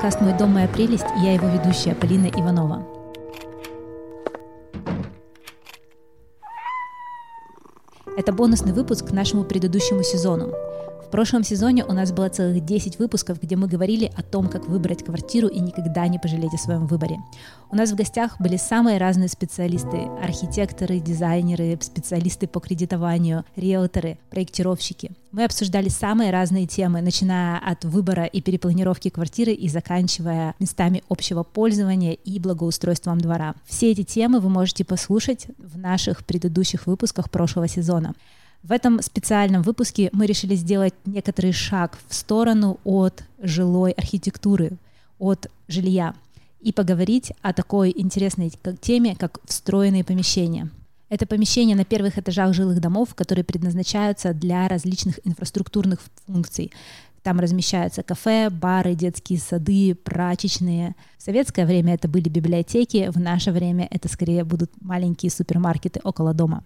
подкаст «Мой дом, моя прелесть» и я его ведущая Полина Иванова. Это бонусный выпуск к нашему предыдущему сезону. В прошлом сезоне у нас было целых 10 выпусков, где мы говорили о том, как выбрать квартиру и никогда не пожалеть о своем выборе. У нас в гостях были самые разные специалисты – архитекторы, дизайнеры, специалисты по кредитованию, риэлторы, проектировщики. Мы обсуждали самые разные темы, начиная от выбора и перепланировки квартиры и заканчивая местами общего пользования и благоустройством двора. Все эти темы вы можете послушать в наших предыдущих выпусках прошлого сезона. В этом специальном выпуске мы решили сделать некоторый шаг в сторону от жилой архитектуры, от жилья и поговорить о такой интересной теме, как встроенные помещения. Это помещения на первых этажах жилых домов, которые предназначаются для различных инфраструктурных функций. Там размещаются кафе, бары, детские сады, прачечные. В советское время это были библиотеки, в наше время это скорее будут маленькие супермаркеты около дома.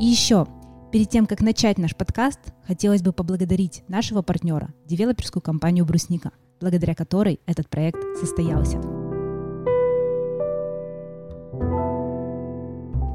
И еще, перед тем, как начать наш подкаст, хотелось бы поблагодарить нашего партнера, девелоперскую компанию «Брусника», благодаря которой этот проект состоялся.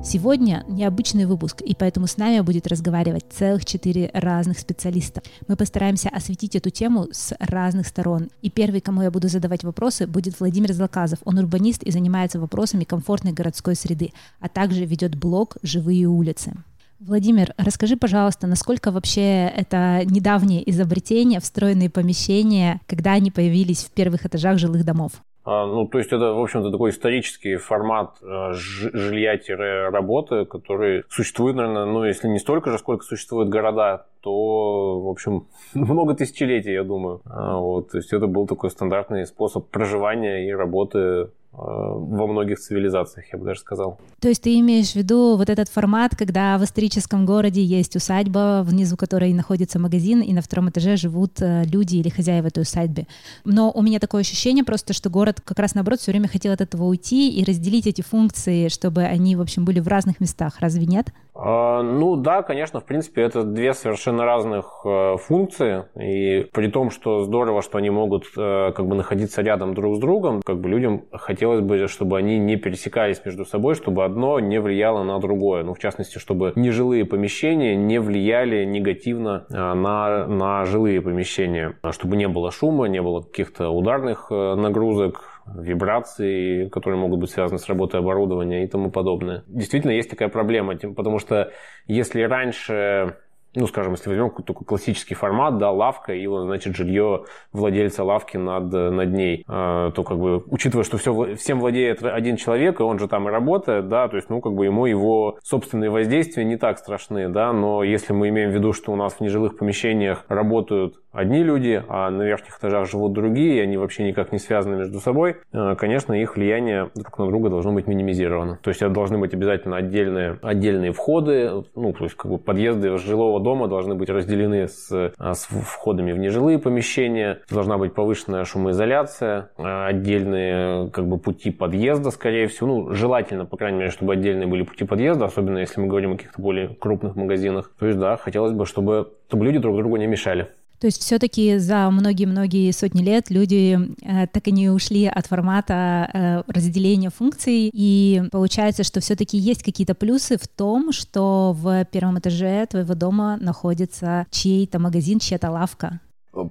Сегодня необычный выпуск, и поэтому с нами будет разговаривать целых четыре разных специалиста. Мы постараемся осветить эту тему с разных сторон. И первый, кому я буду задавать вопросы, будет Владимир Злаказов. Он урбанист и занимается вопросами комфортной городской среды, а также ведет блог «Живые улицы». Владимир, расскажи, пожалуйста, насколько вообще это недавнее изобретение, встроенные помещения, когда они появились в первых этажах жилых домов? А, ну, то есть это, в общем-то, такой исторический формат э, жилья-работы, который существует, наверное, ну, если не столько же, сколько существуют города, то, в общем, много тысячелетий, я думаю. А, вот, то есть это был такой стандартный способ проживания и работы во многих цивилизациях, я бы даже сказал. То есть ты имеешь в виду вот этот формат, когда в историческом городе есть усадьба, внизу которой находится магазин, и на втором этаже живут э, люди или хозяева этой усадьбы. Но у меня такое ощущение просто, что город как раз наоборот все время хотел от этого уйти и разделить эти функции, чтобы они, в общем, были в разных местах. Разве нет? А, ну да, конечно, в принципе, это две совершенно разных э, функции. И при том, что здорово, что они могут э, как бы находиться рядом друг с другом, как бы людям хотелось бы, чтобы они не пересекались между собой, чтобы одно не влияло на другое. Ну, в частности, чтобы нежилые помещения не влияли негативно э, на, на жилые помещения. Чтобы не было шума, не было каких-то ударных нагрузок, вибрации, которые могут быть связаны с работой оборудования и тому подобное. Действительно, есть такая проблема, потому что если раньше ну, скажем, если возьмем такой классический формат, да, лавка, и значит, жилье владельца лавки над, над ней, а, то, как бы, учитывая, что все, всем владеет один человек, и он же там и работает, да, то есть, ну, как бы, ему его собственные воздействия не так страшны, да, но если мы имеем в виду, что у нас в нежилых помещениях работают одни люди, а на верхних этажах живут другие, и они вообще никак не связаны между собой, а, конечно, их влияние друг на друга должно быть минимизировано. То есть, это должны быть обязательно отдельные, отдельные входы, ну, то есть, как бы, подъезды жилого дома должны быть разделены с, а, с входами в нежилые помещения, должна быть повышенная шумоизоляция, а, отдельные как бы пути подъезда, скорее всего, ну, желательно, по крайней мере, чтобы отдельные были пути подъезда, особенно если мы говорим о каких-то более крупных магазинах. То есть, да, хотелось бы, чтобы, чтобы люди друг другу не мешали. То есть все-таки за многие-многие сотни лет люди э, так и не ушли от формата э, разделения функций, и получается, что все-таки есть какие-то плюсы в том, что в первом этаже твоего дома находится чей-то магазин, чья-то лавка.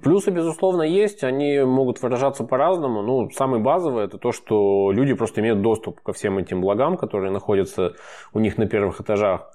Плюсы, безусловно, есть, они могут выражаться по-разному. Ну, самый базовый – это то, что люди просто имеют доступ ко всем этим благам, которые находятся у них на первых этажах.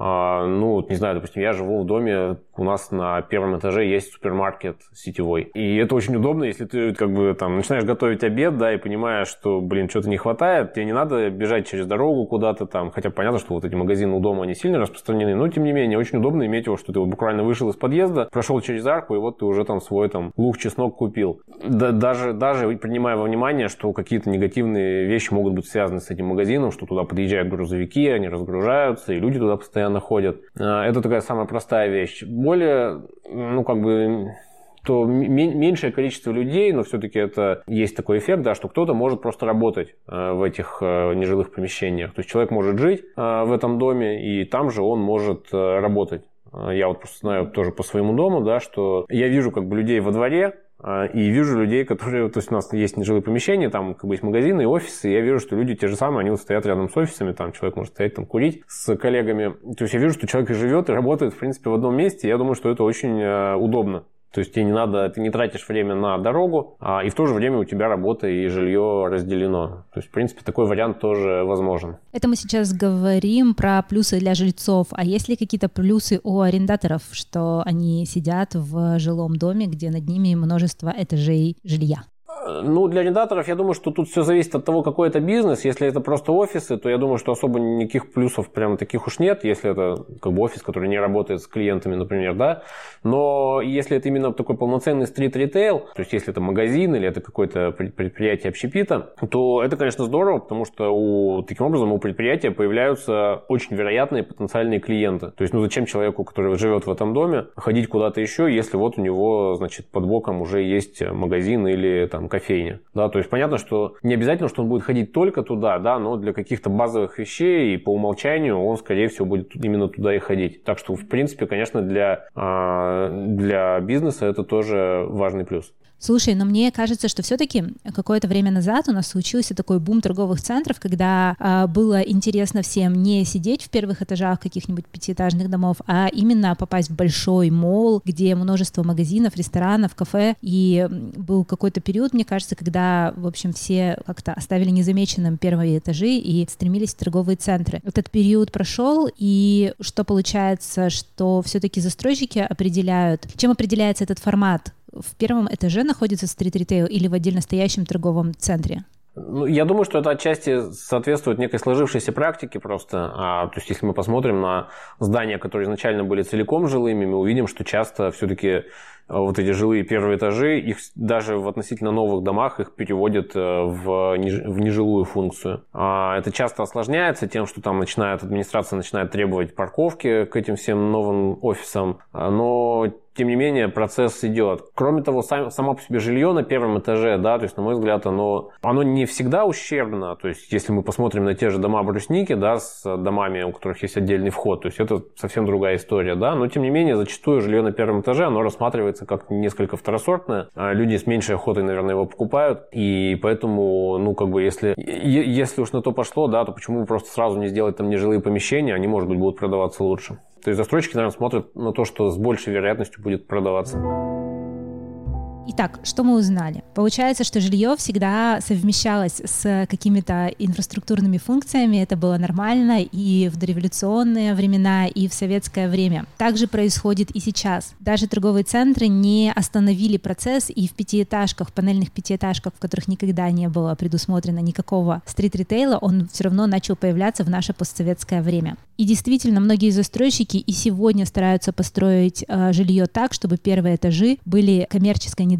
А, ну, не знаю, допустим, я живу в доме, у нас на первом этаже есть супермаркет сетевой. И это очень удобно, если ты как бы там начинаешь готовить обед, да, и понимаешь, что, блин, что-то не хватает, тебе не надо бежать через дорогу куда-то там, хотя понятно, что вот эти магазины у дома, они сильно распространены, но тем не менее, очень удобно иметь его, что ты вот буквально вышел из подъезда, прошел через арку, и вот ты уже там свой там лук, чеснок купил. Да, даже, даже принимая во внимание, что какие-то негативные вещи могут быть связаны с этим магазином, что туда подъезжают грузовики, они разгружаются, и люди туда постоянно постоянно ходят. А, это такая самая простая вещь. Более, ну, как бы то меньшее количество людей, но все-таки это есть такой эффект, да, что кто-то может просто работать а, в этих а, нежилых помещениях. То есть человек может жить в этом доме, и там же он может работать. Я вот просто знаю тоже по своему дому, да, что я вижу как бы людей во дворе, и вижу людей, которые, то есть у нас есть нежилые помещения, там как бы есть магазины и офисы, и я вижу, что люди те же самые, они вот стоят рядом с офисами, там человек может стоять там курить с коллегами. То есть я вижу, что человек живет и работает, в принципе, в одном месте, я думаю, что это очень э, удобно. То есть тебе не надо, ты не тратишь время на дорогу, а, и в то же время у тебя работа и жилье разделено. То есть, в принципе, такой вариант тоже возможен. Это мы сейчас говорим про плюсы для жильцов. А есть ли какие-то плюсы у арендаторов, что они сидят в жилом доме, где над ними множество этажей жилья? Ну, для арендаторов, я думаю, что тут все зависит от того, какой это бизнес. Если это просто офисы, то я думаю, что особо никаких плюсов прям таких уж нет, если это как бы офис, который не работает с клиентами, например, да. Но если это именно такой полноценный стрит-ритейл, то есть если это магазин или это какое-то предприятие общепита, то это, конечно, здорово, потому что у, таким образом у предприятия появляются очень вероятные потенциальные клиенты. То есть, ну зачем человеку, который живет в этом доме, ходить куда-то еще, если вот у него, значит, под боком уже есть магазин или там кофейня. Да, то есть понятно, что не обязательно, что он будет ходить только туда, да, но для каких-то базовых вещей и по умолчанию он, скорее всего, будет именно туда и ходить. Так что, в принципе, конечно, для, а, для бизнеса это тоже важный плюс. Слушай, но мне кажется, что все-таки какое-то время назад у нас случился такой бум торговых центров, когда э, было интересно всем не сидеть в первых этажах каких-нибудь пятиэтажных домов, а именно попасть в большой мол, где множество магазинов, ресторанов, кафе. И был какой-то период, мне кажется, когда, в общем, все как-то оставили незамеченным первые этажи и стремились в торговые центры. Этот период прошел, и что получается, что все-таки застройщики определяют, чем определяется этот формат в первом этаже находится стрит-ритейл или в отдельно стоящем торговом центре? Ну, я думаю, что это отчасти соответствует некой сложившейся практике просто. А, то есть, если мы посмотрим на здания, которые изначально были целиком жилыми, мы увидим, что часто все-таки а, вот эти жилые первые этажи, их даже в относительно новых домах их переводят э, в, в нежилую функцию. А, это часто осложняется тем, что там начинает, администрация начинает требовать парковки к этим всем новым офисам. Но тем не менее, процесс идет. Кроме того, сам, само по себе жилье на первом этаже, да, то есть, на мой взгляд, оно, оно не всегда ущербно. То есть, если мы посмотрим на те же дома брусники, да, с домами, у которых есть отдельный вход, то есть, это совсем другая история, да. Но, тем не менее, зачастую жилье на первом этаже, оно рассматривается как несколько второсортное. А люди с меньшей охотой, наверное, его покупают. И поэтому, ну, как бы, если, если уж на то пошло, да, то почему просто сразу не сделать там нежилые помещения, они, может быть, будут продаваться лучше. То есть застройщики, наверное, смотрят на то, что с большей вероятностью будет продаваться. Итак, что мы узнали? Получается, что жилье всегда совмещалось с какими-то инфраструктурными функциями. Это было нормально и в дореволюционные времена, и в советское время. Также происходит и сейчас. Даже торговые центры не остановили процесс, и в пятиэтажках, панельных пятиэтажках, в которых никогда не было предусмотрено никакого стрит-ритейла, он все равно начал появляться в наше постсоветское время. И действительно, многие застройщики и сегодня стараются построить э, жилье так, чтобы первые этажи были коммерческой недвижимостью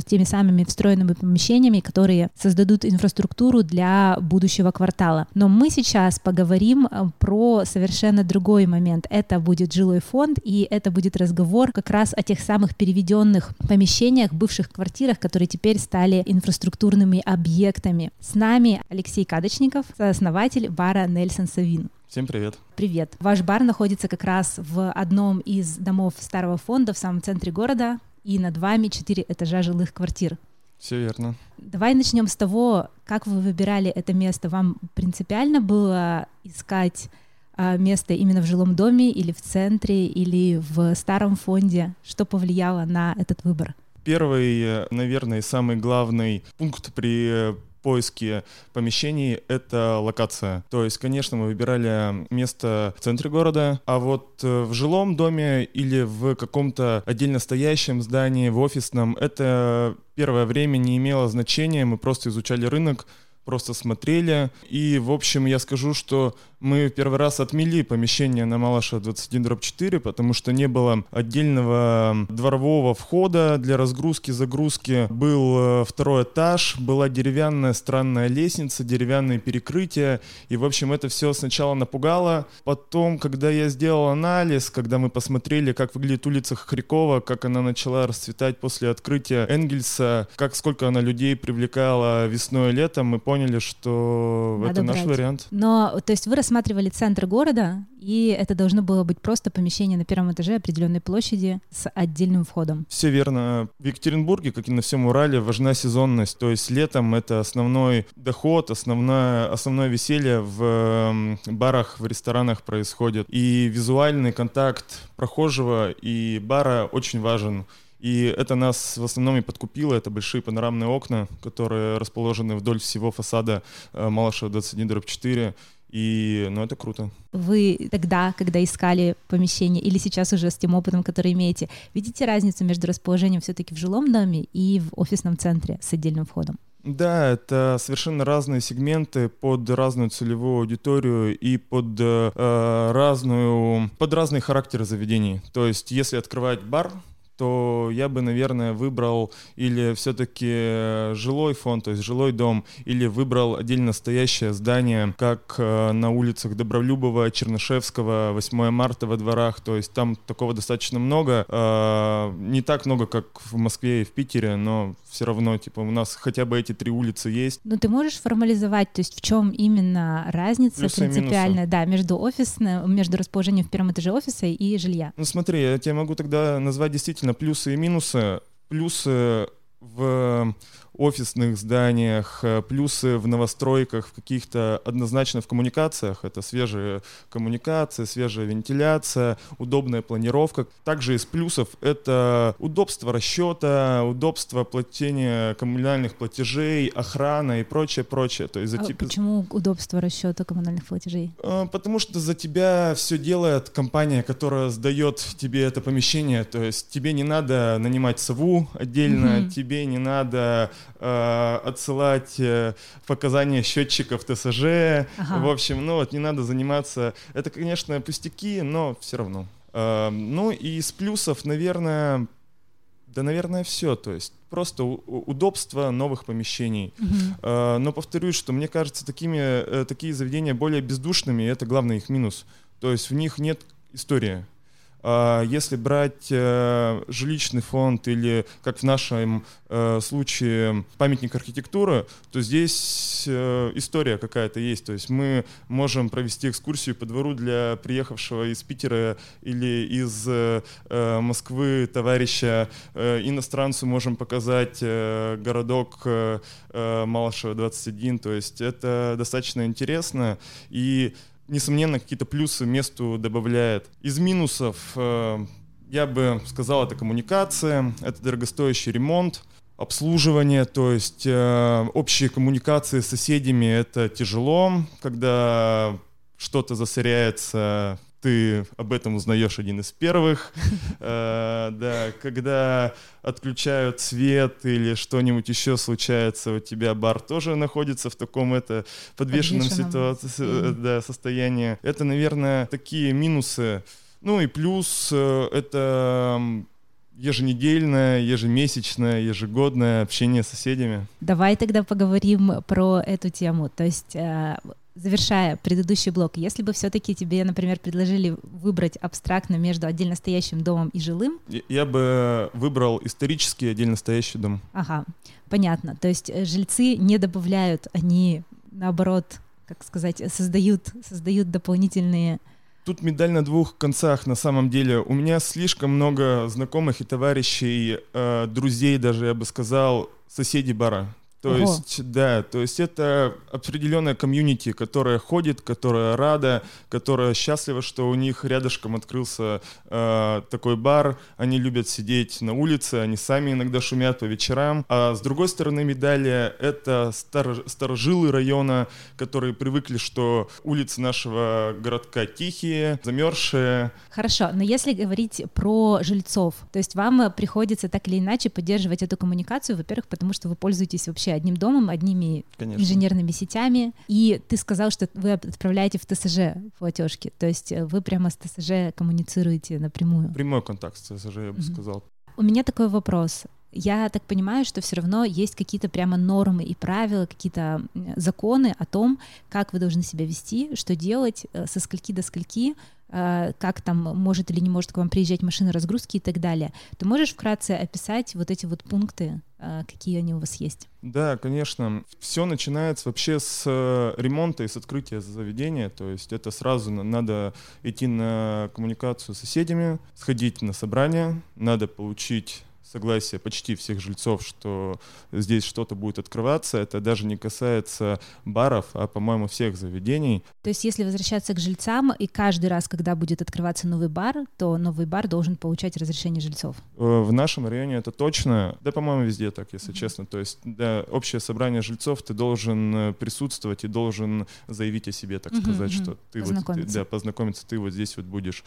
с теми самыми встроенными помещениями, которые создадут инфраструктуру для будущего квартала. Но мы сейчас поговорим э, про совершенно другой момент. Это будет жилой фонд, и это будет разговор как раз о тех самых переведенных помещениях, бывших квартирах, которые теперь стали инфраструктурными объектами. С нами Алексей Кадочников, основатель бара Нельсон Савин. Всем привет. Привет. Ваш бар находится как раз в одном из домов старого фонда в самом центре города, и над вами четыре этажа жилых квартир. Все верно. Давай начнем с того, как вы выбирали это место. Вам принципиально было искать а, место именно в жилом доме или в центре или в старом фонде? Что повлияло на этот выбор? Первый, э, наверное, самый главный пункт при поиске помещений — это локация. То есть, конечно, мы выбирали место в центре города, а вот э, в жилом доме или в каком-то отдельно стоящем здании, в офисном, это первое время не имело значения, мы просто изучали рынок, просто смотрели. И, в общем, я скажу, что мы первый раз отмели помещение на Малаша 21-4, потому что не было отдельного дворового входа для разгрузки, загрузки. Был э, второй этаж, была деревянная странная лестница, деревянные перекрытия. И, в общем, это все сначала напугало. Потом, когда я сделал анализ, когда мы посмотрели, как выглядит улица Хрикова, как она начала расцветать после открытия Энгельса, как сколько она людей привлекала весной и летом, мы поняли, поняли, что Надо это брать. наш вариант. Но, то есть вы рассматривали центр города, и это должно было быть просто помещение на первом этаже определенной площади с отдельным входом. Все верно. В Екатеринбурге, как и на всем Урале, важна сезонность. То есть летом это основной доход, основное, основное веселье в барах, в ресторанах происходит. И визуальный контакт прохожего и бара очень важен. И это нас в основном и подкупило. Это большие панорамные окна, которые расположены вдоль всего фасада э, Малышева 21-4. И, ну, это круто. Вы тогда, когда искали помещение, или сейчас уже с тем опытом, который имеете, видите разницу между расположением все-таки в жилом доме и в офисном центре с отдельным входом? Да, это совершенно разные сегменты под разную целевую аудиторию и под э, разную, под разные характеры заведений. То есть, если открывать бар, то я бы, наверное, выбрал или все-таки э, жилой фонд, то есть жилой дом, или выбрал отдельно стоящее здание, как э, на улицах Добролюбова, Чернышевского, 8 марта во дворах, то есть там такого достаточно много, э, не так много, как в Москве и в Питере, но все равно, типа, у нас хотя бы эти три улицы есть. Ну, ты можешь формализовать, то есть в чем именно разница Плюсы принципиальная, да, между офисным, между расположением в первом этаже офиса и жилья? Ну, смотри, я тебе могу тогда назвать действительно действительно плюсы и минусы. Плюсы в офисных зданиях, э, плюсы в новостройках, в каких-то однозначно в коммуникациях. Это свежая коммуникация, свежая вентиляция, удобная планировка. Также из плюсов это удобство расчета, удобство платения коммунальных платежей, охрана и прочее, прочее. То есть за а тебя... Почему удобство расчета коммунальных платежей? Э, потому что за тебя все делает компания, которая сдает тебе это помещение. То есть тебе не надо нанимать сову отдельно, mm-hmm. тебе не надо э, отсылать э, показания счетчиков ТСЖ. Ага. В общем, ну вот не надо заниматься. Это, конечно, пустяки, но все равно. Э, ну и из плюсов, наверное, да, наверное, все. То есть просто удобство новых помещений. Uh-huh. Но повторюсь, что мне кажется, такими, такие заведения более бездушными, и это главный их минус. То есть в них нет истории. А если брать э, жилищный фонд или, как в нашем э, случае, памятник архитектуры, то здесь э, история какая-то есть. То есть мы можем провести экскурсию по двору для приехавшего из Питера или из Москвы товарища иностранцу, можем показать городок Малышева 21. То есть это достаточно интересно. И несомненно, какие-то плюсы месту добавляет. Из минусов э, я бы сказал, это коммуникация, это дорогостоящий ремонт, обслуживание, то есть э, общие коммуникации с соседями это тяжело, когда что-то засоряется ты об этом узнаешь один из первых. Э, да, когда отключают свет или что-нибудь еще случается, у тебя бар тоже находится в таком это подвешенном ситуации, да, состоянии. Это, наверное, такие минусы. Ну и плюс э, это еженедельное, ежемесячное, ежегодное общение с соседями. Давай тогда поговорим про эту тему. То есть э, завершая предыдущий блок, если бы все-таки тебе, например, предложили выбрать абстрактно между отдельно стоящим домом и жилым? Я бы выбрал исторический отдельно стоящий дом. Ага, понятно. То есть э, жильцы не добавляют, они наоборот, как сказать, создают, создают дополнительные Тут медаль на двух концах на самом деле. У меня слишком много знакомых и товарищей, э, друзей даже, я бы сказал, соседей бара. То Ого. есть, да, то есть это определенная комьюнити, которая ходит, которая рада, которая счастлива, что у них рядышком открылся э, такой бар. Они любят сидеть на улице, они сами иногда шумят по вечерам. А с другой стороны медали это стар, старожилы района, которые привыкли, что улицы нашего городка тихие, замерзшие. Хорошо, но если говорить про жильцов, то есть вам приходится так или иначе поддерживать эту коммуникацию, во-первых, потому что вы пользуетесь вообще одним домом, одними Конечно. инженерными сетями. И ты сказал, что вы отправляете в ТСЖ платежки. То есть э, вы прямо с ТСЖ коммуницируете напрямую. Прямой контакт с ТСЖ, я бы mm сказал. У меня такой вопрос. Я так понимаю, что все равно есть какие-то прямо нормы и правила, какие-то законы о том, как вы должны себя вести, что делать, э, со скольки до скольки, э, как там может или не может к вам приезжать машина разгрузки и так далее. Ты можешь вкратце описать вот эти вот пункты, какие они у вас есть? Да, конечно. Все начинается вообще с э, ремонта и с открытия заведения. То есть это сразу надо идти на коммуникацию с соседями, сходить на собрание, надо получить согласие почти всех жильцов, что здесь что-то будет открываться. Это даже не касается баров, а, по-моему, всех заведений. То есть, если возвращаться к жильцам, и каждый раз, когда будет открываться новый бар, то новый бар должен получать разрешение жильцов? Э, в нашем районе это точно. Да, по-моему, везде так, если mm-hmm. честно. То есть, да, общее собрание жильцов, ты должен э, присутствовать и должен заявить о себе, так mm-hmm. сказать, что ты вот, ты, да, познакомиться, ты вот здесь вот будешь.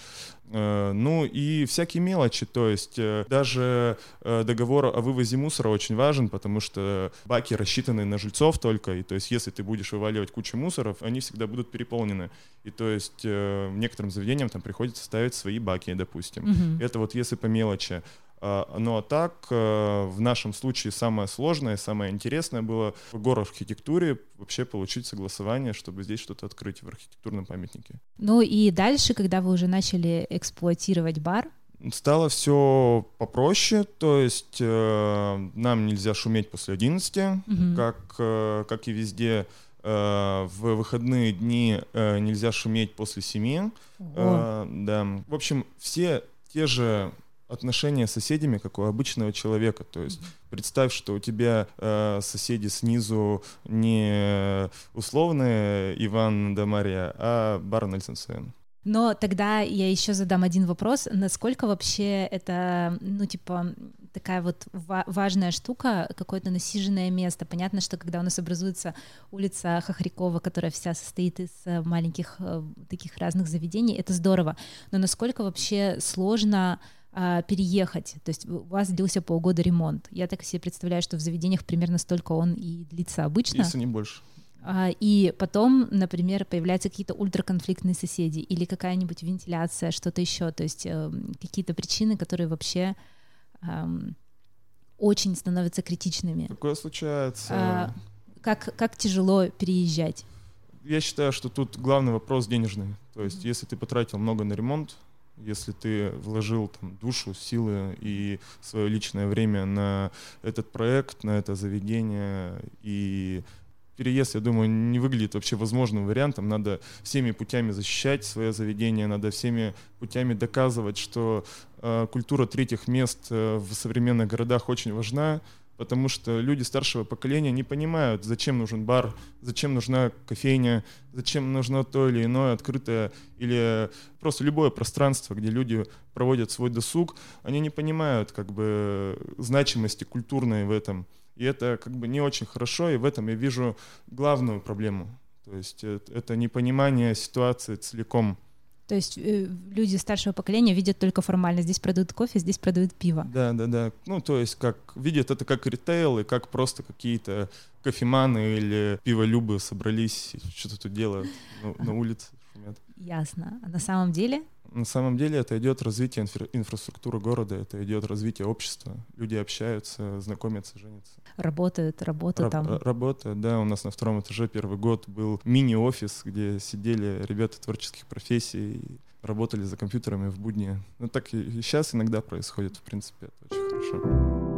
Э, ну и всякие мелочи, то есть даже договор о вывозе мусора очень важен, потому что баки рассчитаны на жильцов только, и то есть если ты будешь вываливать кучу мусоров, они всегда будут переполнены. И то есть э, некоторым заведениям там приходится ставить свои баки, допустим. Угу. Это вот если по мелочи. А, ну а так, э, в нашем случае самое сложное, самое интересное было в горархитектуре вообще получить согласование, чтобы здесь что-то открыть в архитектурном памятнике. Ну и дальше, когда вы уже начали эксплуатировать бар, Стало все попроще, то есть э, нам нельзя шуметь после 11, угу. как, э, как и везде. Э, в выходные дни э, нельзя шуметь после 7. Э, да. В общем, все те же отношения с соседями, как у обычного человека. То есть представь, что у тебя э, соседи снизу не условные Иван да Мария, а Бар Нельсенсен. Но тогда я еще задам один вопрос. Насколько вообще это, ну, типа, такая вот важная штука, какое-то насиженное место. Понятно, что когда у нас образуется улица Хохрякова, которая вся состоит из э, маленьких э, таких разных заведений, это здорово. Но насколько вообще сложно а, переехать. То есть у вас длился полгода ремонт. Я так себе представляю, что в заведениях примерно столько он и длится обычно. Если не больше. А, и потом, например, появляются какие-то ультраконфликтные соседи или какая-нибудь вентиляция, что-то еще, то есть э, какие-то причины, которые вообще эм, очень становятся критичными. Такое случается. А, как, как тяжело переезжать? Я считаю, что тут главный вопрос денежный. То есть, если ты потратил много на ремонт, если ты вложил там, душу, силы и свое личное время на этот проект, на это заведение, и переезд, я думаю, не выглядит вообще возможным вариантом. Надо всеми путями защищать свое заведение, надо всеми путями доказывать, что э, культура третьих мест э, в современных городах очень важна, потому что люди старшего поколения не понимают, зачем нужен бар, зачем нужна кофейня, зачем нужно то или иное открытое или просто любое пространство, где люди проводят свой досуг. Они не понимают как бы значимости культурной в этом. И это как бы не очень хорошо, и в этом я вижу главную проблему. То есть это, это непонимание ситуации целиком. То есть э, люди старшего поколения видят только формально. Здесь продают кофе, здесь продают пиво. Да, да, да. Ну, то есть как видят это как ритейл и как просто какие-то кофеманы или пиволюбы собрались что-то тут делают на, на улице. Шумят. Ясно. А на самом деле на самом деле это идет развитие инфра- инфраструктуры города, это идет развитие общества. Люди общаются, знакомятся, женятся. Работают, работают Раб- там. Работают, да. У нас на втором этаже первый год был мини-офис, где сидели ребята творческих профессий работали за компьютерами в будни. Ну так и сейчас иногда происходит, в принципе, это очень хорошо.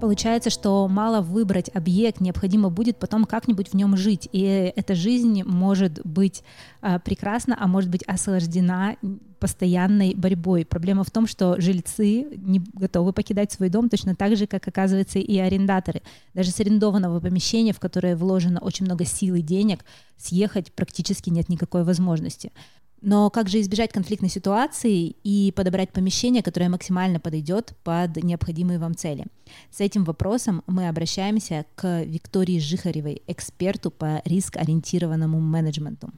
Получается, что мало выбрать объект, необходимо будет потом как-нибудь в нем жить. И эта жизнь может быть а, прекрасна, а может быть осложнена постоянной борьбой. Проблема в том, что жильцы не готовы покидать свой дом точно так же, как, оказывается, и арендаторы. Даже с арендованного помещения, в которое вложено очень много сил и денег, съехать практически нет никакой возможности. Но как же избежать конфликтной ситуации и подобрать помещение, которое максимально подойдет под необходимые вам цели? С этим вопросом мы обращаемся к Виктории Жихаревой, эксперту по риск-ориентированному менеджменту.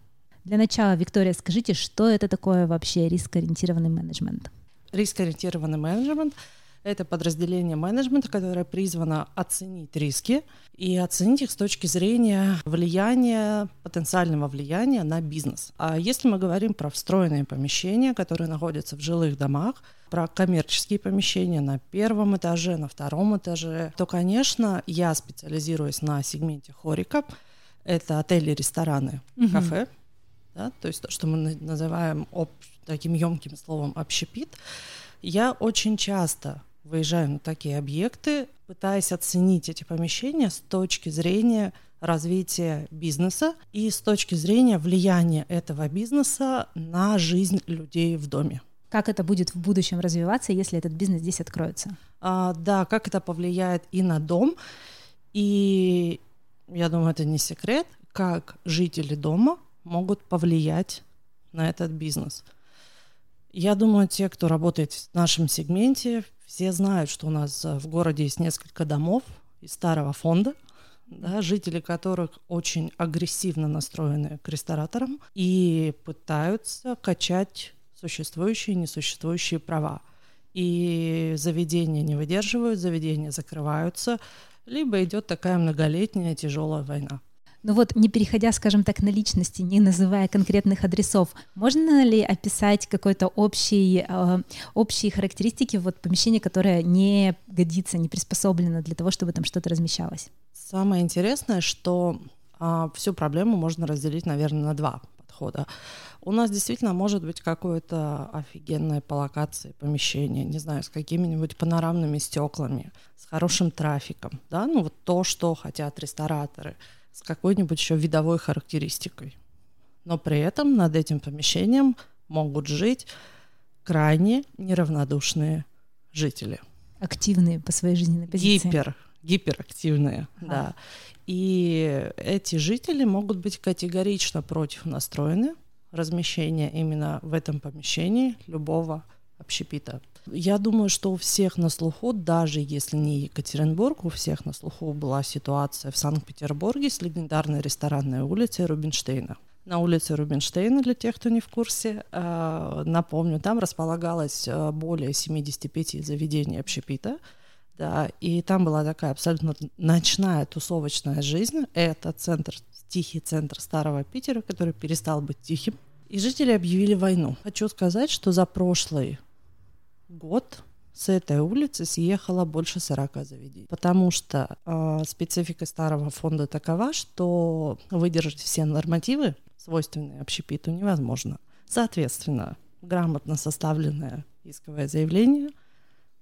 Для начала, Виктория, скажите, что это такое вообще риск-ориентированный менеджмент? Риск-ориентированный менеджмент — это подразделение менеджмента, которое призвано оценить риски и оценить их с точки зрения влияния, потенциального влияния на бизнес. А если мы говорим про встроенные помещения, которые находятся в жилых домах, про коммерческие помещения на первом этаже, на втором этаже, то, конечно, я специализируюсь на сегменте хорика. Это отели, рестораны, Мгм. кафе, да, то есть то, что мы на- называем об- таким емким словом общепит. Я очень часто выезжаю на такие объекты, пытаясь оценить эти помещения с точки зрения развития бизнеса и с точки зрения влияния этого бизнеса на жизнь людей в доме. Как это будет в будущем развиваться, если этот бизнес здесь откроется? А, да, как это повлияет и на дом, и я думаю, это не секрет, как жители дома могут повлиять на этот бизнес. Я думаю, те, кто работает в нашем сегменте, все знают, что у нас э, в городе есть несколько домов из старого фонда, да, жители которых очень агрессивно настроены к рестораторам и пытаются качать существующие и несуществующие права. И заведения не выдерживают, заведения закрываются, либо идет такая многолетняя тяжелая война. Ну вот, не переходя, скажем так, на личности, не называя конкретных адресов, можно ли описать какой-то общий, э, общие характеристики вот помещения, которое не годится, не приспособлено для того, чтобы там что-то размещалось? Самое интересное, что а, всю проблему можно разделить, наверное, на два подхода. У нас действительно может быть какое-то офигенное по локации помещение, не знаю, с какими-нибудь панорамными стеклами, с хорошим трафиком, да, ну вот то, что хотят рестораторы, с какой-нибудь еще видовой характеристикой. Но при этом над этим помещением могут жить крайне неравнодушные жители. Активные по своей жизненной позиции. Гипер, гиперактивные, Ага. да. И эти жители могут быть категорично против настроены размещения именно в этом помещении любого общепита. Я думаю, что у всех на слуху, даже если не Екатеринбург, у всех на слуху была ситуация в Санкт-Петербурге с легендарной ресторанной улицей Рубинштейна. На улице Рубинштейна, для тех, кто не в курсе, э, напомню, там располагалось э, более 75 заведений общепита, да, и там была такая абсолютно ночная тусовочная жизнь. Это центр, тихий центр старого Питера, который перестал быть тихим. И жители объявили войну. Хочу сказать, что за прошлый год с этой улицы съехало больше 40 заведений. Потому что э, специфика старого фонда такова, что выдержать все нормативы, свойственные общепиту, невозможно. Соответственно, грамотно составленное исковое заявление,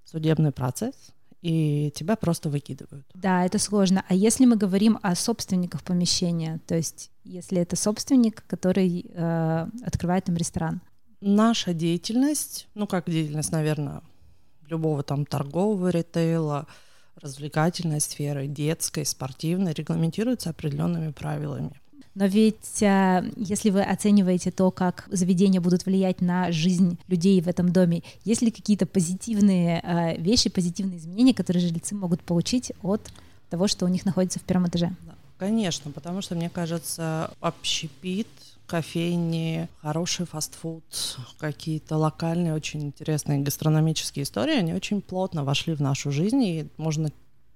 судебный процесс, и тебя просто выкидывают. Да, это сложно. А если мы говорим о собственниках помещения, то есть если это собственник, который э, открывает там ресторан, Наша деятельность, ну как деятельность, наверное, любого там торгового ритейла, развлекательной сферы, детской, спортивной, регламентируется определенными правилами. Но ведь а, если вы оцениваете то, как заведения будут влиять на жизнь людей в этом доме, есть ли какие-то позитивные а, вещи, позитивные изменения, которые жильцы могут получить от того, что у них находится в первом этаже? Конечно, потому что, мне кажется, общепит, кофейни, хороший фастфуд, какие-то локальные, очень интересные гастрономические истории, они очень плотно вошли в нашу жизнь, и можно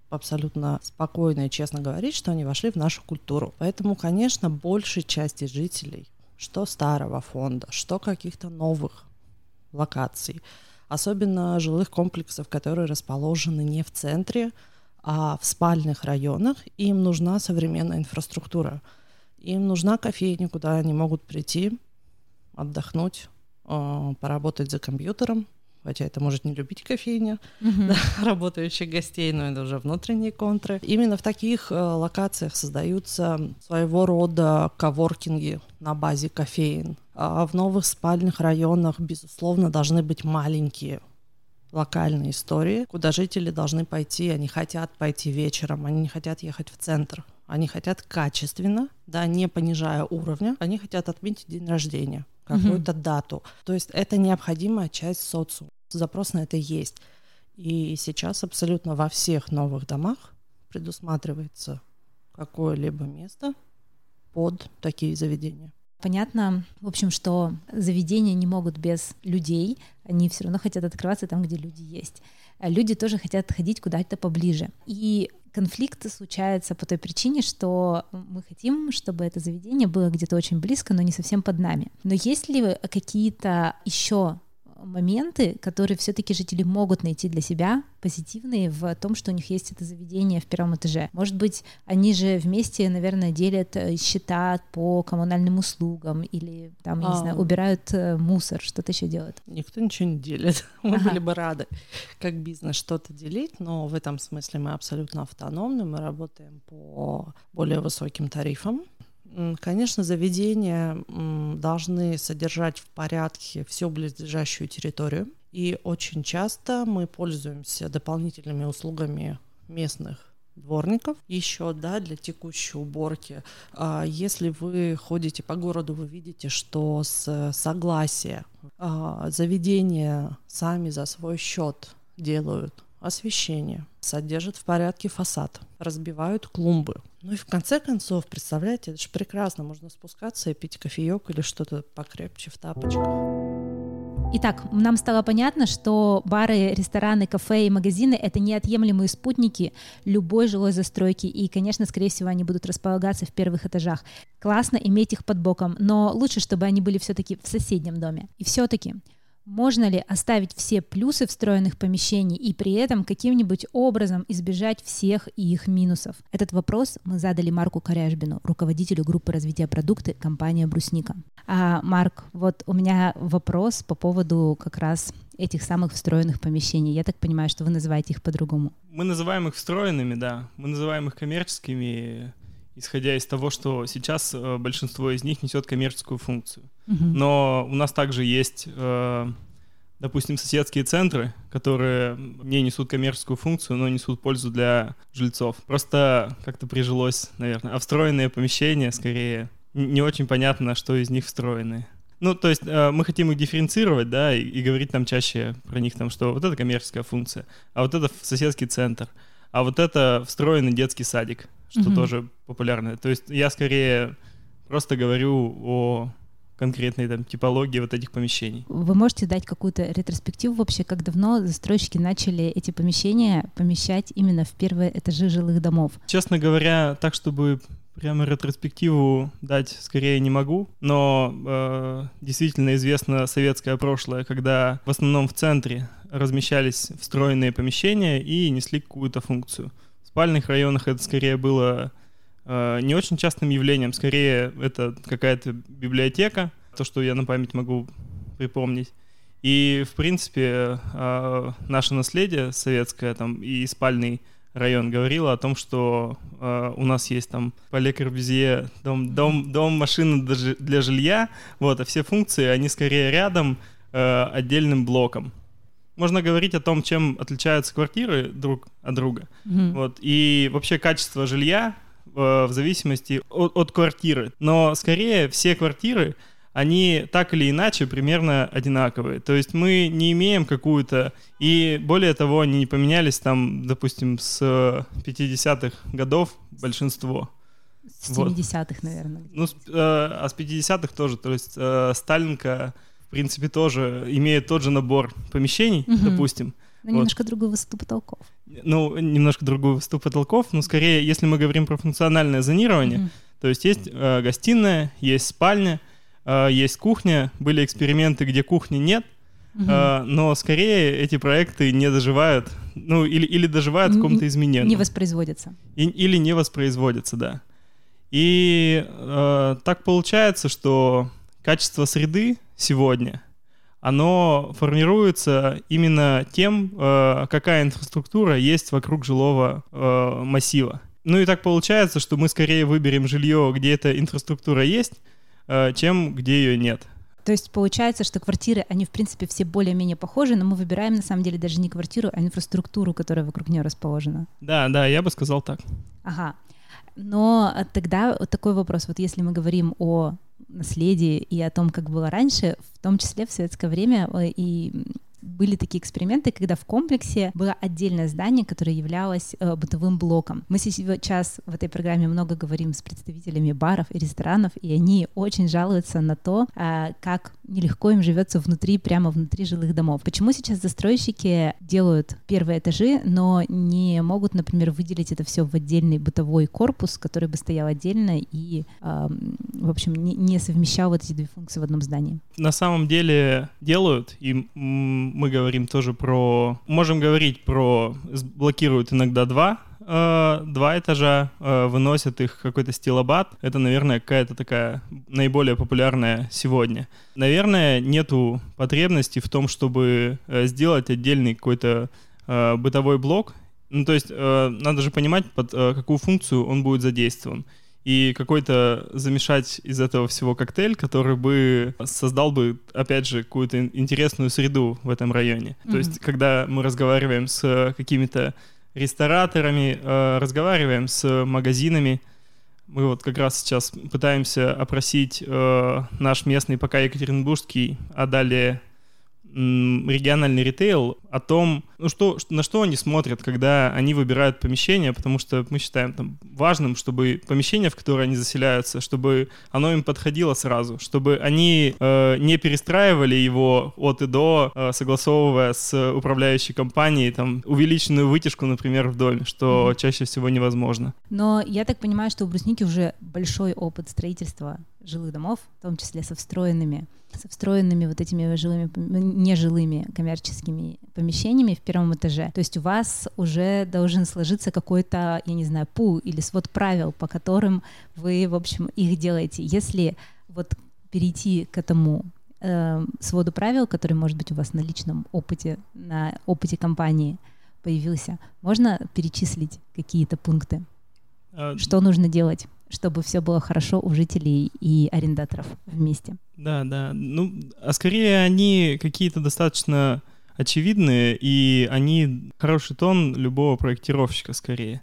абсолютно спокойно и честно говорить, что они вошли в нашу культуру. Поэтому, конечно, большей части жителей, что старого фонда, что каких-то новых локаций, особенно жилых комплексов, которые расположены не в центре, а в спальных районах, им нужна современная инфраструктура. Им нужна кофейня, куда они могут прийти, отдохнуть, э, поработать за компьютером, хотя это может не любить кофейня, да, работающих гостей, но это уже внутренние контры. Именно в таких э, локациях создаются своего рода коворкинги на базе кофеин. А в новых спальных районах, безусловно, должны быть маленькие локальные истории, куда жители должны пойти, они хотят пойти вечером, они не хотят ехать в центр, они хотят качественно, да, не понижая уровня, они хотят отметить день рождения, какую-то дату. То есть это необходимая часть социума. Запрос на это есть. И сейчас абсолютно во всех новых домах предусматривается какое-либо место под такие заведения. Понятно, в общем, что заведения не могут без людей, они все равно хотят открываться там, где люди есть. Люди тоже хотят ходить куда-то поближе. И конфликты случаются по той причине, что мы хотим, чтобы это заведение было где-то очень близко, но не совсем под нами. Но есть ли какие-то еще моменты, которые все-таки жители могут найти для себя позитивные в том, что у них есть это заведение в первом этаже. Может быть, они же вместе, наверное, делят э, счета по коммунальным услугам или там, я не знаю, а. убирают э, мусор, что-то еще делают. Никто ничего не делит. Мы ага. были бы рады как бизнес что-то делить, но в этом смысле мы абсолютно автономны, мы работаем по более высоким тарифам. Конечно, заведения должны содержать в порядке всю близлежащую территорию. И очень часто мы пользуемся дополнительными услугами местных дворников еще, да, для текущей уборки. А если вы ходите по городу, вы видите, что с согласия а, заведения сами за свой счет делают освещение, содержат в порядке фасад, разбивают клумбы. Ну и в конце концов, представляете, это же прекрасно, можно спускаться и пить кофеек или что-то покрепче в тапочках. Итак, нам стало понятно, что бары, рестораны, кафе и магазины — это неотъемлемые спутники любой жилой застройки, и, конечно, скорее всего, они будут располагаться в первых этажах. Классно иметь их под боком, но лучше, чтобы они были все-таки в соседнем доме. И все-таки можно ли оставить все плюсы встроенных помещений и при этом каким-нибудь образом избежать всех их минусов? Этот вопрос мы задали Марку Коряжбину, руководителю группы развития продукта компании «Брусника». А, Марк, вот у меня вопрос по поводу как раз этих самых встроенных помещений. Я так понимаю, что вы называете их по-другому. Мы называем их встроенными, да. Мы называем их коммерческими исходя из того, что сейчас э, большинство из них несет коммерческую функцию. Угу. Но у нас также есть, э, допустим, соседские центры, которые не несут коммерческую функцию, но несут пользу для жильцов. Просто как-то прижилось, наверное. А встроенные помещения, скорее, не очень понятно, что из них встроенные. Ну, то есть э, мы хотим их дифференцировать, да, и, и говорить там чаще про них, там, что вот это коммерческая функция, а вот это соседский центр, а вот это встроенный детский садик что угу. тоже популярно. То есть я скорее просто говорю о конкретной там типологии вот этих помещений. Вы можете дать какую-то ретроспективу вообще, как давно застройщики начали эти помещения помещать именно в первые этажи жилых домов? Честно говоря, так, чтобы прямо ретроспективу дать скорее не могу, но э, действительно известно советское прошлое, когда в основном в центре размещались встроенные помещения и несли какую-то функцию спальных районах это скорее было э, не очень частым явлением, скорее это какая-то библиотека, то, что я на память могу припомнить. И, в принципе, э, наше наследие советское там и спальный район говорило о том, что э, у нас есть там Пале Корбюзье, дом, дом, дом, машина для жилья, вот, а все функции, они скорее рядом э, отдельным блоком можно говорить о том, чем отличаются квартиры друг от друга. Mm-hmm. Вот, и вообще качество жилья э, в зависимости от, от квартиры. Но скорее все квартиры, они так или иначе примерно одинаковые. То есть мы не имеем какую-то... И более того, они не поменялись там, допустим, с 50-х годов большинство. С 70-х, вот. наверное. Ну, с, э, а с 50-х тоже. То есть э, Сталинка принципе, тоже имеет тот же набор помещений, угу. допустим. Но вот. немножко другую высоту потолков. Ну, немножко другую высоту потолков, но скорее, если мы говорим про функциональное зонирование, угу. то есть есть э, гостиная, есть спальня, э, есть кухня, были эксперименты, где кухни нет, угу. э, но скорее эти проекты не доживают, ну, или, или доживают в каком-то измененном. Не воспроизводятся. И, или не воспроизводятся, да. И э, так получается, что качество среды сегодня, оно формируется именно тем, э, какая инфраструктура есть вокруг жилого э, массива. Ну и так получается, что мы скорее выберем жилье, где эта инфраструктура есть, э, чем где ее нет. То есть получается, что квартиры, они в принципе все более-менее похожи, но мы выбираем на самом деле даже не квартиру, а инфраструктуру, которая вокруг нее расположена. Да, да, я бы сказал так. Ага. Но тогда вот такой вопрос. Вот если мы говорим о наследии и о том, как было раньше, в том числе в советское время э, и были такие эксперименты, когда в комплексе было отдельное здание, которое являлось э, бытовым блоком. Мы сейчас в этой программе много говорим с представителями баров и ресторанов, и они очень жалуются на то, э, как нелегко им живется внутри, прямо внутри жилых домов. Почему сейчас застройщики делают первые этажи, но не могут, например, выделить это все в отдельный бытовой корпус, который бы стоял отдельно и, э, в общем, не, не совмещал вот эти две функции в одном здании? На самом деле делают, и мы говорим тоже про... Можем говорить про... Блокируют иногда два э, два этажа, э, выносят их какой-то стилобат. Это, наверное, какая-то такая наиболее популярная сегодня. Наверное, нету потребности в том, чтобы э, сделать отдельный какой-то бытовой блок. Ну, то есть надо же понимать, под какую функцию он будет задействован и какой-то замешать из этого всего коктейль, который бы создал бы, опять же, какую-то интересную среду в этом районе. Mm-hmm. То есть, когда мы разговариваем с какими-то рестораторами, э, разговариваем с магазинами. Мы вот как раз сейчас пытаемся опросить э, наш местный пока Екатеринбургский, а далее региональный ритейл о том, ну что, на что они смотрят, когда они выбирают помещение, потому что мы считаем там, важным, чтобы помещение, в которое они заселяются, чтобы оно им подходило сразу, чтобы они э, не перестраивали его от и до, э, согласовывая с управляющей компанией там увеличенную вытяжку, например, в доме, что mm-hmm. чаще всего невозможно. Но я так понимаю, что у брусники уже большой опыт строительства жилых домов, в том числе со встроенными со встроенными вот этими жилыми, нежилыми коммерческими помещениями в первом этаже. То есть у вас уже должен сложиться какой-то, я не знаю, пул или свод правил, по которым вы, в общем, их делаете. Если вот перейти к этому э, своду правил, который, может быть, у вас на личном опыте, на опыте компании появился, можно перечислить какие-то пункты? А, Что нужно делать? Чтобы все было хорошо у жителей и арендаторов вместе. Да, да. Ну, а скорее они какие-то достаточно очевидные, и они хороший тон любого проектировщика скорее.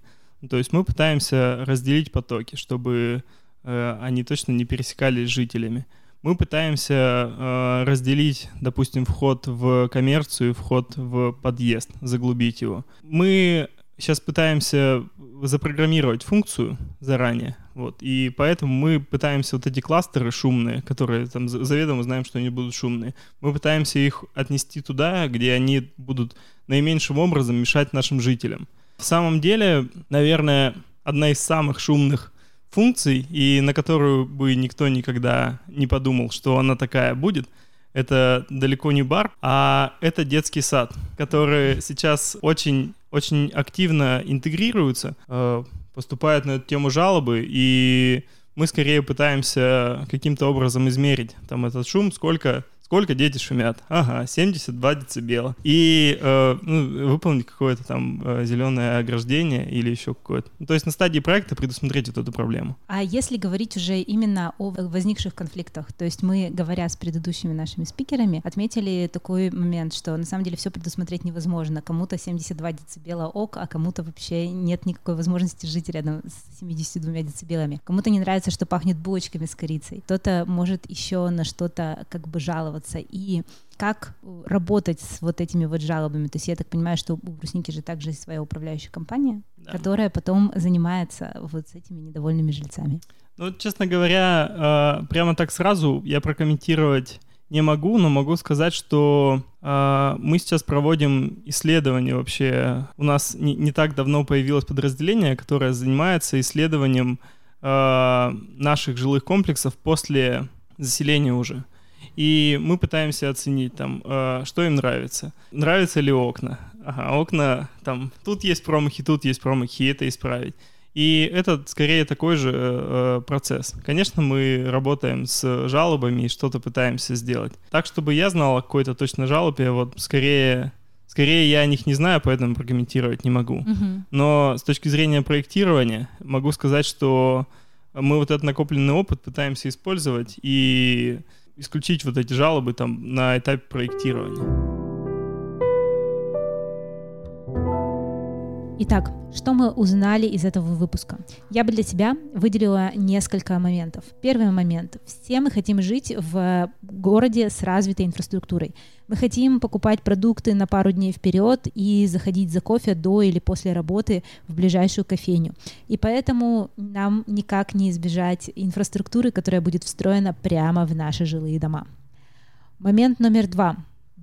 То есть мы пытаемся разделить потоки, чтобы э, они точно не пересекались с жителями. Мы пытаемся э, разделить, допустим, вход в коммерцию, вход в подъезд, заглубить его. Мы сейчас пытаемся запрограммировать функцию заранее, вот, и поэтому мы пытаемся вот эти кластеры шумные, которые там заведомо знаем, что они будут шумные, мы пытаемся их отнести туда, где они будут наименьшим образом мешать нашим жителям. В самом деле, наверное, одна из самых шумных функций, и на которую бы никто никогда не подумал, что она такая будет, это далеко не бар, а это детский сад, который сейчас очень очень активно интегрируются, э, поступают на эту тему жалобы, и мы скорее пытаемся каким-то образом измерить там этот шум, сколько Сколько дети шумят? Ага, 72 децибела. И э, ну, выполнить какое-то там э, зеленое ограждение или еще какое-то. Ну, то есть на стадии проекта предусмотреть вот эту проблему. А если говорить уже именно о возникших конфликтах, то есть мы, говоря с предыдущими нашими спикерами, отметили такой момент, что на самом деле все предусмотреть невозможно. Кому-то 72 децибела ок, а кому-то вообще нет никакой возможности жить рядом с 72 децибелами. Кому-то не нравится, что пахнет булочками с корицей. Кто-то может еще на что-то как бы жаловаться жаловаться и как работать с вот этими вот жалобами. То есть я так понимаю, что у брусники же также есть своя управляющая компания, да. которая потом занимается вот с этими недовольными жильцами. Ну, честно говоря, э, прямо так сразу я прокомментировать не могу, но могу сказать, что э, мы сейчас проводим исследование вообще. У нас не, не так давно появилось подразделение, которое занимается исследованием э, наших жилых комплексов после заселения уже и мы пытаемся оценить там, э, что им нравится. Нравятся ли окна? Ага, окна там, тут есть промахи, тут есть промахи, и это исправить. И это скорее такой же э, процесс. Конечно, мы работаем с жалобами и что-то пытаемся сделать. Так, чтобы я знал о какой-то точно жалобе, вот скорее Скорее, я о них не знаю, поэтому прокомментировать не могу. Uh-huh. Но с точки зрения проектирования могу сказать, что мы вот этот накопленный опыт пытаемся использовать и исключить вот эти жалобы там на этапе проектирования. Итак, что мы узнали из этого выпуска? Я бы для себя выделила несколько моментов. Первый момент. Все мы хотим жить в городе с развитой инфраструктурой. Мы хотим покупать продукты на пару дней вперед и заходить за кофе до или после работы в ближайшую кофейню. И поэтому нам никак не избежать инфраструктуры, которая будет встроена прямо в наши жилые дома. Момент номер два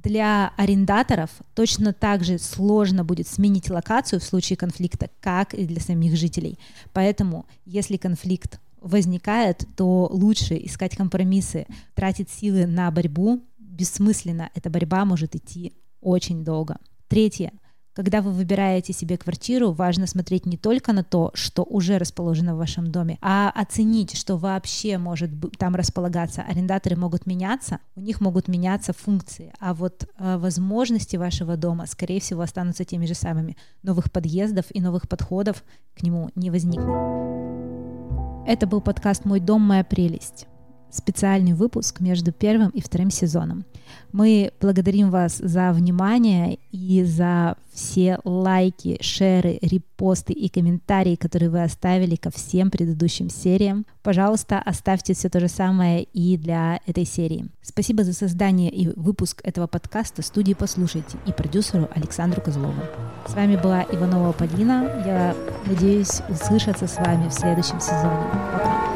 для арендаторов точно так же сложно будет сменить локацию в случае конфликта, как и для самих жителей. Поэтому, если конфликт возникает, то лучше искать компромиссы, тратить силы на борьбу бессмысленно. Эта борьба может идти очень долго. Третье. Когда вы выбираете себе квартиру, важно смотреть не только на то, что уже расположено в вашем доме, а оценить, что вообще может там располагаться. Арендаторы могут меняться, у них могут меняться функции, а вот э, возможности вашего дома, скорее всего, останутся теми же самыми. Новых подъездов и новых подходов к нему не возникнет. Это был подкаст «Мой дом, моя прелесть» специальный выпуск между первым и вторым сезоном. Мы благодарим вас за внимание и за все лайки, шеры, репосты и комментарии, которые вы оставили ко всем предыдущим сериям. Пожалуйста, оставьте все то же самое и для этой серии. Спасибо за создание и выпуск этого подкаста студии «Послушайте» и продюсеру Александру Козлову. С вами была Иванова Полина. Я надеюсь услышаться с вами в следующем сезоне. Пока!